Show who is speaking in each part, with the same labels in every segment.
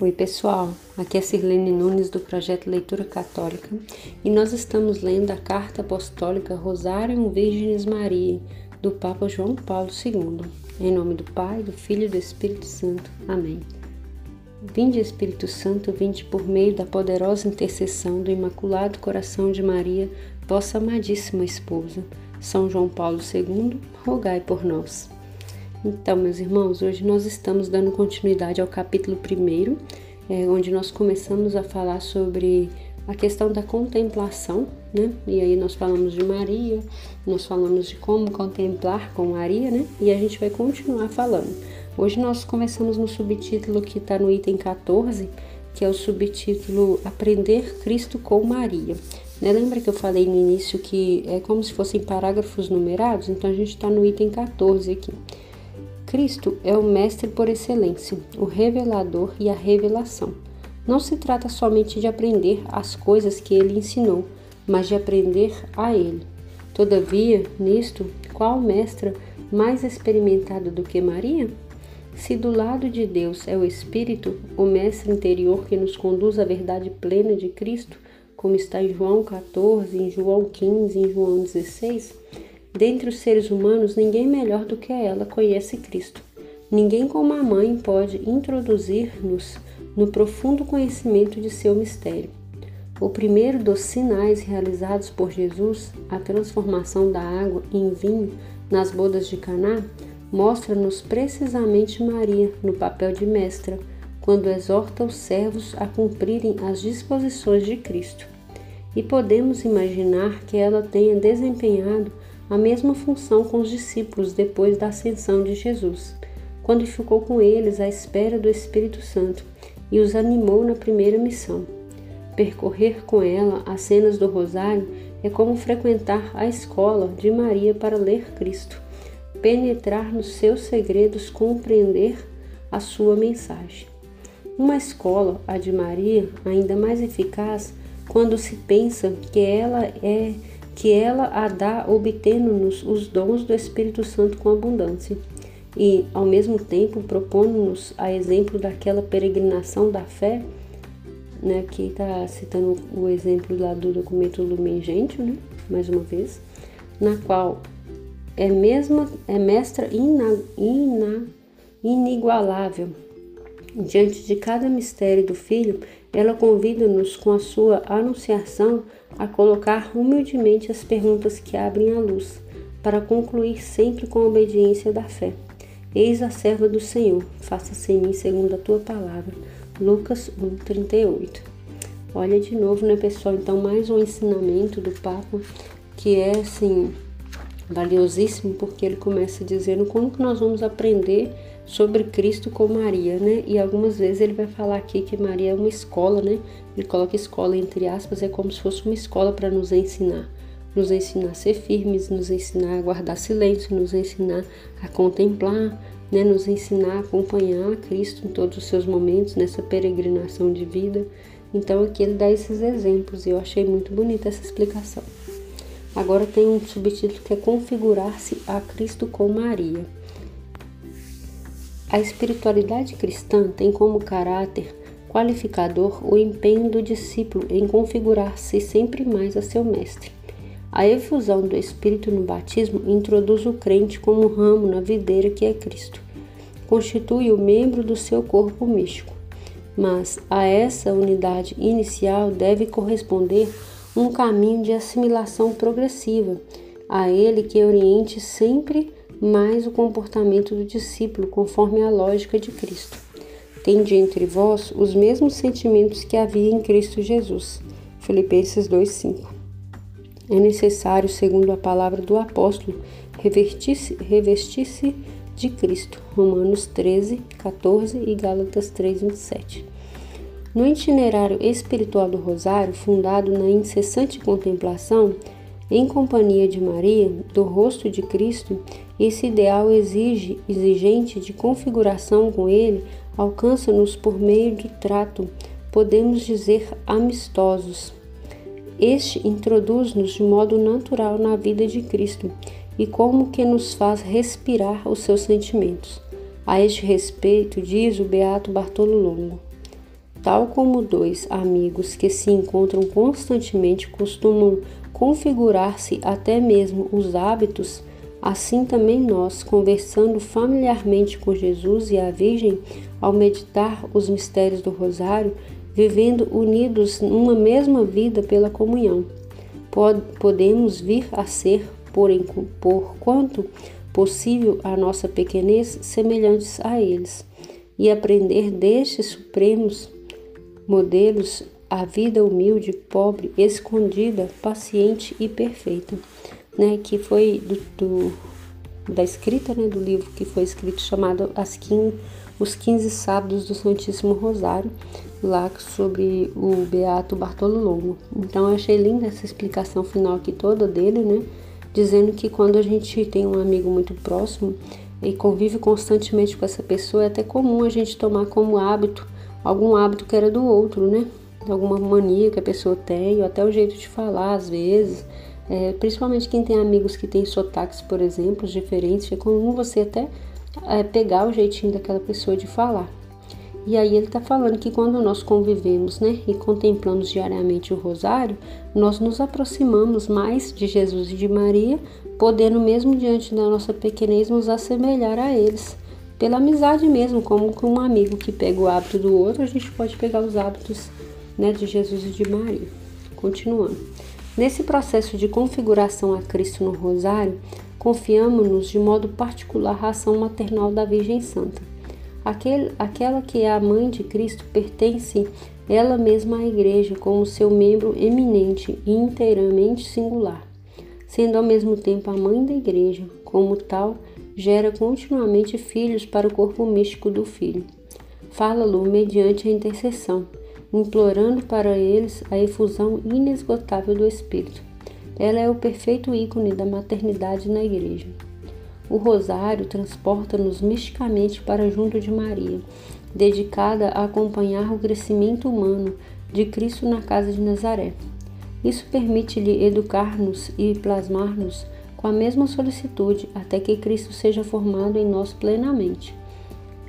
Speaker 1: Oi, pessoal. Aqui é Sirlene Nunes do projeto Leitura Católica e nós estamos lendo a carta apostólica Rosário Virgenes Maria do Papa João Paulo II. Em nome do Pai, do Filho e do Espírito Santo. Amém. Vinde, Espírito Santo, vinde por meio da poderosa intercessão do Imaculado Coração de Maria, vossa amadíssima esposa. São João Paulo II, rogai por nós. Então, meus irmãos, hoje nós estamos dando continuidade ao capítulo 1, é, onde nós começamos a falar sobre a questão da contemplação, né? E aí nós falamos de Maria, nós falamos de como contemplar com Maria, né? E a gente vai continuar falando. Hoje nós começamos no subtítulo que está no item 14, que é o subtítulo Aprender Cristo com Maria. Né? Lembra que eu falei no início que é como se fossem parágrafos numerados? Então a gente está no item 14 aqui. Cristo é o Mestre por excelência, o revelador e a revelação. Não se trata somente de aprender as coisas que ele ensinou, mas de aprender a ele. Todavia, nisto, qual mestra mais experimentada do que Maria? Se do lado de Deus é o Espírito, o mestre interior que nos conduz à verdade plena de Cristo, como está em João 14, em João 15, em João 16, Dentre os seres humanos, ninguém melhor do que ela conhece Cristo. Ninguém como a mãe pode introduzir-nos no profundo conhecimento de seu mistério. O primeiro dos sinais realizados por Jesus, a transformação da água em vinho nas bodas de Caná, mostra-nos precisamente Maria no papel de mestra, quando exorta os servos a cumprirem as disposições de Cristo. E podemos imaginar que ela tenha desempenhado a mesma função com os discípulos depois da ascensão de Jesus, quando ficou com eles à espera do Espírito Santo e os animou na primeira missão. Percorrer com ela as cenas do Rosário é como frequentar a escola de Maria para ler Cristo, penetrar nos seus segredos, compreender a sua mensagem. Uma escola, a de Maria, ainda mais eficaz quando se pensa que ela é que ela a dá obtendo-nos os dons do Espírito Santo com abundância e, ao mesmo tempo, propondo-nos a exemplo daquela peregrinação da fé, né, que está citando o exemplo lá do documento Lumen Gentium, né, mais uma vez, na qual é, mesma, é mestra ina, ina, inigualável. Diante de cada mistério do Filho, ela convida-nos com a sua anunciação a colocar humildemente as perguntas que abrem a luz, para concluir sempre com a obediência da fé. Eis a serva do Senhor, faça-se em mim segundo a tua palavra. Lucas 1:38. Olha de novo, né, pessoal? Então, mais um ensinamento do Papa que é assim valiosíssimo, porque ele começa dizendo como que nós vamos aprender sobre Cristo com Maria, né? E algumas vezes ele vai falar aqui que Maria é uma escola, né? Ele coloca escola entre aspas, é como se fosse uma escola para nos ensinar. Nos ensinar a ser firmes, nos ensinar a guardar silêncio, nos ensinar a contemplar, né? Nos ensinar a acompanhar Cristo em todos os seus momentos, nessa peregrinação de vida. Então aqui ele dá esses exemplos e eu achei muito bonita essa explicação. Agora tem um subtítulo que é Configurar-se a Cristo com Maria. A espiritualidade cristã tem como caráter qualificador o empenho do discípulo em configurar-se sempre mais a seu mestre. A efusão do Espírito no batismo introduz o crente como ramo na videira que é Cristo. Constitui o membro do seu corpo místico. Mas a essa unidade inicial deve corresponder um caminho de assimilação progressiva, a ele que oriente sempre mais o comportamento do discípulo conforme a lógica de Cristo. Tende entre vós os mesmos sentimentos que havia em Cristo Jesus. Filipenses 2:5. É necessário, segundo a palavra do apóstolo, revestir-se revestir de Cristo. Romanos 13, 14 e Gálatas 3, 27. No itinerário espiritual do Rosário, fundado na incessante contemplação, em companhia de Maria, do rosto de Cristo, esse ideal exige, exigente de configuração com ele alcança-nos por meio do trato, podemos dizer amistosos. Este introduz-nos de modo natural na vida de Cristo e como que nos faz respirar os seus sentimentos. A este respeito, diz o Beato Bartolo Longo: Tal como dois amigos que se encontram constantemente costumam configurar-se até mesmo os hábitos, assim também nós, conversando familiarmente com Jesus e a Virgem, ao meditar os mistérios do Rosário, vivendo unidos numa mesma vida pela comunhão, podemos vir a ser, por, por quanto possível a nossa pequenez, semelhantes a eles, e aprender destes supremos modelos a vida humilde, pobre, escondida, paciente e perfeita, né? Que foi do, do da escrita né, do livro que foi escrito chamado As 15, Os 15 Sábados do Santíssimo Rosário, lá sobre o Beato Bartolo Longo. Então eu achei linda essa explicação final aqui toda dele, né? Dizendo que quando a gente tem um amigo muito próximo e convive constantemente com essa pessoa, é até comum a gente tomar como hábito algum hábito que era do outro, né? Alguma mania que a pessoa tem, ou até o jeito de falar às vezes. É, principalmente quem tem amigos que têm sotaques, por exemplo, diferentes, é comum você até é, pegar o jeitinho daquela pessoa de falar. E aí ele está falando que quando nós convivemos né, e contemplamos diariamente o rosário, nós nos aproximamos mais de Jesus e de Maria, podendo mesmo diante da nossa pequenez nos assemelhar a eles. Pela amizade mesmo, como com um amigo que pega o hábito do outro, a gente pode pegar os hábitos né, de Jesus e de Maria. Continuando. Nesse processo de configuração a Cristo no rosário, confiamos-nos de modo particular à ação maternal da Virgem Santa Aquele, aquela que é a mãe de Cristo pertence ela mesma à Igreja como seu membro eminente e inteiramente singular. Sendo ao mesmo tempo a mãe da Igreja, como tal, gera continuamente filhos para o corpo místico do Filho. Fala-lo mediante a intercessão, implorando para eles a efusão inesgotável do Espírito. Ela é o perfeito ícone da maternidade na Igreja. O rosário transporta-nos misticamente para junto de Maria, dedicada a acompanhar o crescimento humano de Cristo na casa de Nazaré. Isso permite-lhe educar-nos e plasmar-nos com a mesma solicitude até que Cristo seja formado em nós plenamente.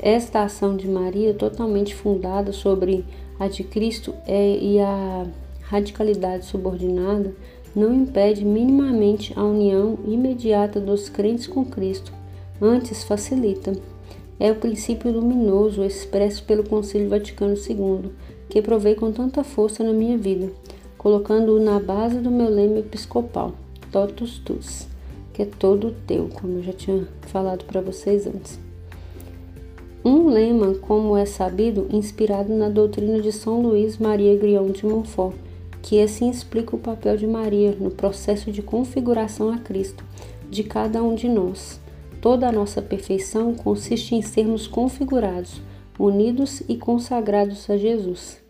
Speaker 1: Esta ação de Maria, totalmente fundada sobre a de Cristo é, e a radicalidade subordinada, não impede minimamente a união imediata dos crentes com Cristo, antes facilita. É o princípio luminoso expresso pelo Concílio Vaticano II, que provei com tanta força na minha vida, colocando-o na base do meu lema episcopal, Totus Tus, que é todo teu, como eu já tinha falado para vocês antes. Um lema, como é sabido, inspirado na doutrina de São Luís Maria Grião de Montfort, que assim explica o papel de Maria no processo de configuração a Cristo de cada um de nós. Toda a nossa perfeição consiste em sermos configurados, unidos e consagrados a Jesus.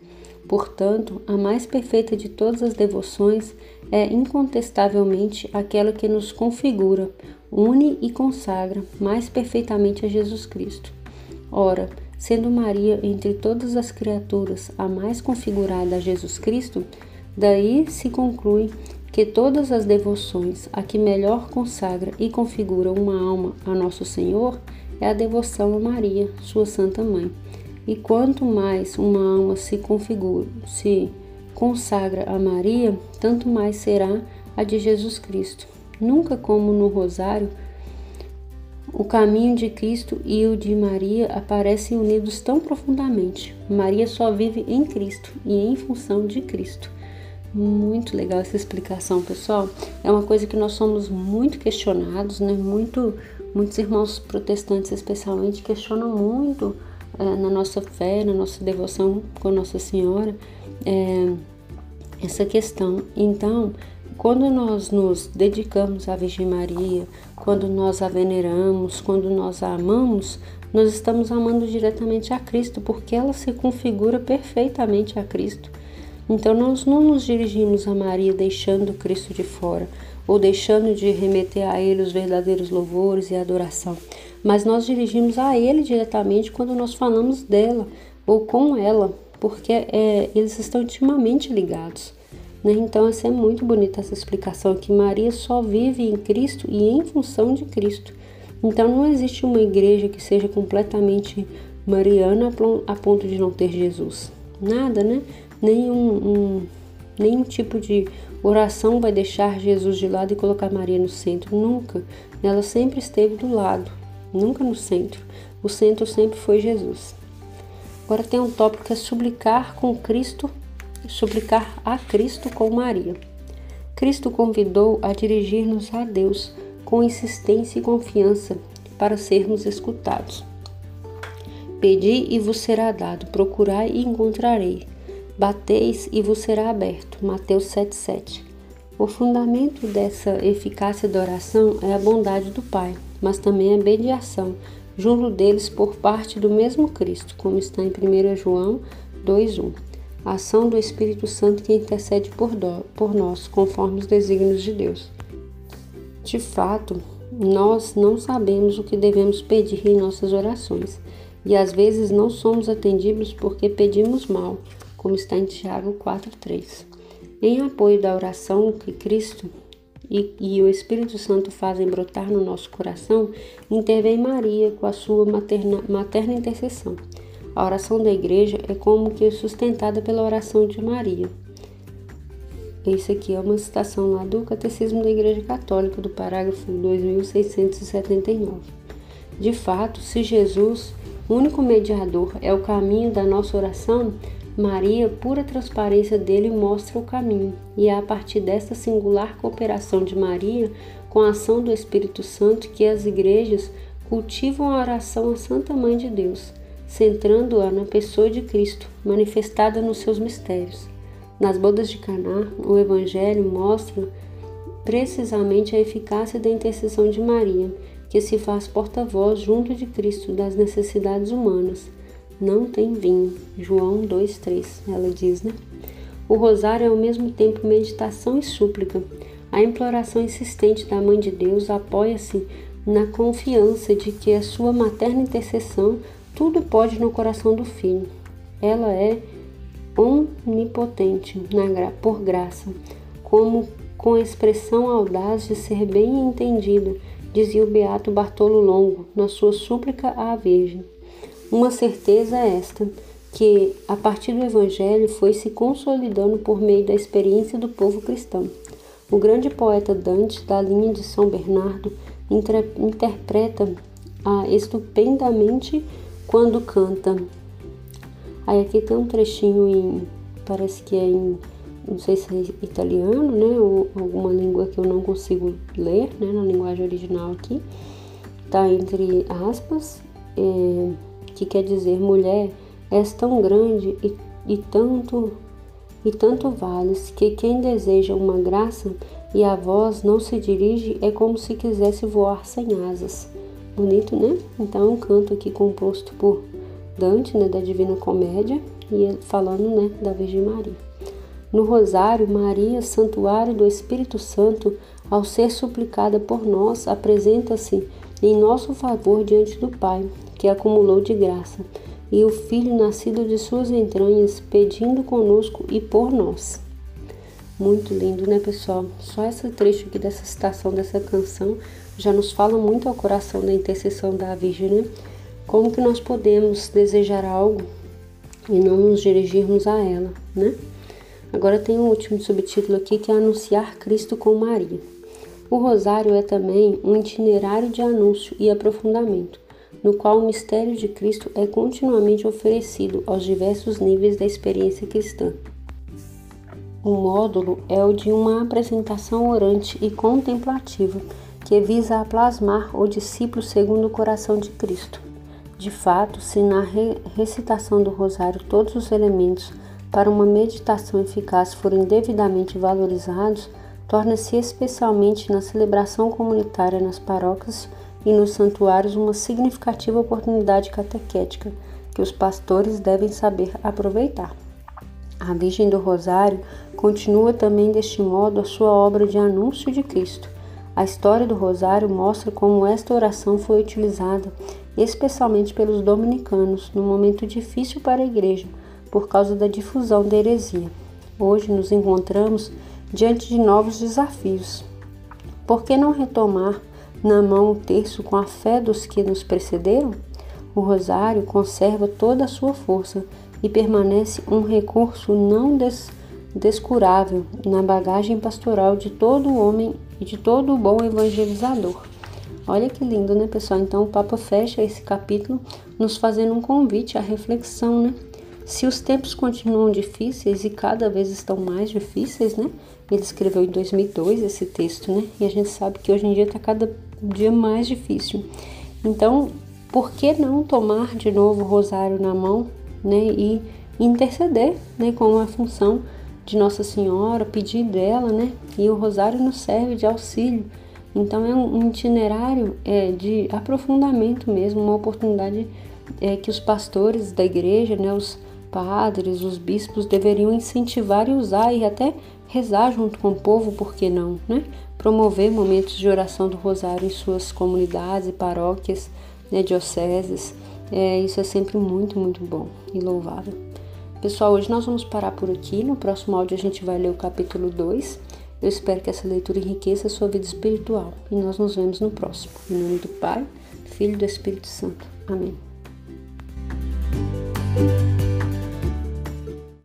Speaker 1: Portanto, a mais perfeita de todas as devoções é incontestavelmente aquela que nos configura, une e consagra mais perfeitamente a Jesus Cristo. Ora, sendo Maria entre todas as criaturas a mais configurada a Jesus Cristo, Daí se conclui que todas as devoções a que melhor consagra e configura uma alma a Nosso Senhor é a devoção a Maria, sua Santa Mãe. E quanto mais uma alma se configura, se consagra a Maria, tanto mais será a de Jesus Cristo. Nunca como no Rosário, o caminho de Cristo e o de Maria aparecem unidos tão profundamente. Maria só vive em Cristo e em função de Cristo. Muito legal essa explicação, pessoal. É uma coisa que nós somos muito questionados, né? Muito, muitos irmãos protestantes, especialmente, questionam muito é, na nossa fé, na nossa devoção com Nossa Senhora, é, essa questão. Então, quando nós nos dedicamos à Virgem Maria, quando nós a veneramos, quando nós a amamos, nós estamos amando diretamente a Cristo, porque ela se configura perfeitamente a Cristo. Então nós não nos dirigimos a Maria deixando Cristo de fora ou deixando de remeter a Ele os verdadeiros louvores e adoração, mas nós dirigimos a Ele diretamente quando nós falamos dela ou com ela, porque é, eles estão intimamente ligados. Né? Então, essa é muito bonita essa explicação que Maria só vive em Cristo e em função de Cristo. Então, não existe uma igreja que seja completamente mariana a ponto de não ter Jesus. nada, né? Nenhum, um, nenhum tipo de oração vai deixar Jesus de lado e colocar Maria no centro. Nunca. Ela sempre esteve do lado, nunca no centro. O centro sempre foi Jesus. Agora tem um tópico que é suplicar com Cristo, suplicar a Cristo com Maria. Cristo convidou a dirigir-nos a Deus com insistência e confiança para sermos escutados. Pedi e vos será dado, procurai e encontrarei. Bateis e vos será aberto. Mateus 7,7. O fundamento dessa eficácia da oração é a bondade do Pai, mas também a mediação junto deles por parte do mesmo Cristo, como está em 1 João 2,1. A ação do Espírito Santo que intercede por, do, por nós, conforme os desígnios de Deus. De fato, nós não sabemos o que devemos pedir em nossas orações e às vezes não somos atendidos porque pedimos mal, como está em Tiago 4,3. Em apoio da oração que Cristo e, e, o Espírito Santo fazem brotar no nosso coração, intervém Maria com a sua materna, materna intercessão. A oração da igreja é como que sustentada pela oração de Maria. Isso aqui é uma citação lá do Catecismo da Igreja Católica, do parágrafo 2679. De fato, se Jesus único mediador é o caminho da nossa oração, Maria, pura transparência dele, mostra o caminho, e é a partir dessa singular cooperação de Maria com a ação do Espírito Santo que as igrejas cultivam a oração à Santa Mãe de Deus, centrando-a na pessoa de Cristo, manifestada nos seus mistérios. Nas bodas de Caná, o Evangelho mostra precisamente a eficácia da intercessão de Maria, que se faz porta-voz junto de Cristo das necessidades humanas. Não tem vinho. João 2,3, ela diz, né? O rosário é ao mesmo tempo meditação e súplica. A imploração insistente da Mãe de Deus apoia-se na confiança de que a sua materna intercessão tudo pode no coração do filho. Ela é onipotente na, por graça, como com expressão audaz de ser bem entendida dizia o beato Bartolo Longo na sua súplica à Virgem. Uma certeza é esta, que a partir do Evangelho foi se consolidando por meio da experiência do povo cristão. O grande poeta Dante, da linha de São Bernardo, interpreta a estupendamente quando canta. Aí aqui tem um trechinho em, parece que é em não sei se é italiano, né, ou alguma língua que eu não consigo ler, né, na linguagem original aqui, tá entre aspas, é, que quer dizer mulher, és tão grande e, e tanto e tanto vales que quem deseja uma graça e a voz não se dirige é como se quisesse voar sem asas. Bonito, né? Então é um canto aqui composto por Dante, né, da Divina Comédia, e falando, né, da Virgem Maria. No Rosário, Maria, santuário do Espírito Santo, ao ser suplicada por nós, apresenta-se em nosso favor diante do Pai, que acumulou de graça, e o Filho nascido de suas entranhas, pedindo conosco e por nós. Muito lindo, né, pessoal? Só esse trecho aqui dessa citação dessa canção já nos fala muito ao coração da intercessão da Virgem, né? Como que nós podemos desejar algo e não nos dirigirmos a ela, né? Agora tem um último subtítulo aqui que é Anunciar Cristo com Maria. O rosário é também um itinerário de anúncio e aprofundamento, no qual o mistério de Cristo é continuamente oferecido aos diversos níveis da experiência cristã. O módulo é o de uma apresentação orante e contemplativa que visa a plasmar o discípulo segundo o coração de Cristo. De fato, se na recitação do rosário todos os elementos para uma meditação eficaz forem devidamente valorizados, torna-se especialmente na celebração comunitária nas paróquias e nos santuários uma significativa oportunidade catequética que os pastores devem saber aproveitar. A Virgem do Rosário continua também deste modo a sua obra de anúncio de Cristo. A história do Rosário mostra como esta oração foi utilizada, especialmente pelos dominicanos, num momento difícil para a Igreja, por causa da difusão da heresia. Hoje nos encontramos diante de novos desafios. Por que não retomar na mão o terço com a fé dos que nos precederam? O rosário conserva toda a sua força e permanece um recurso não des descurável na bagagem pastoral de todo homem e de todo bom evangelizador. Olha que lindo, né, pessoal? Então o Papa fecha esse capítulo nos fazendo um convite à reflexão, né? Se os tempos continuam difíceis e cada vez estão mais difíceis, né? Ele escreveu em 2002 esse texto, né? E a gente sabe que hoje em dia está cada dia mais difícil. Então, por que não tomar de novo o rosário na mão, né? E interceder, né? Com a função de Nossa Senhora, pedir dela, né? E o rosário nos serve de auxílio. Então é um itinerário é, de aprofundamento mesmo, uma oportunidade é, que os pastores da igreja, né, os padres, os bispos deveriam incentivar e usar e até rezar junto com o povo, por que não, né? Promover momentos de oração do rosário em suas comunidades e paróquias, né, dioceses. É, isso é sempre muito, muito bom e louvável. Pessoal, hoje nós vamos parar por aqui. No próximo áudio a gente vai ler o capítulo 2. Eu espero que essa leitura enriqueça a sua vida espiritual. E nós nos vemos no próximo. Em nome do Pai, Filho e do Espírito Santo. Amém.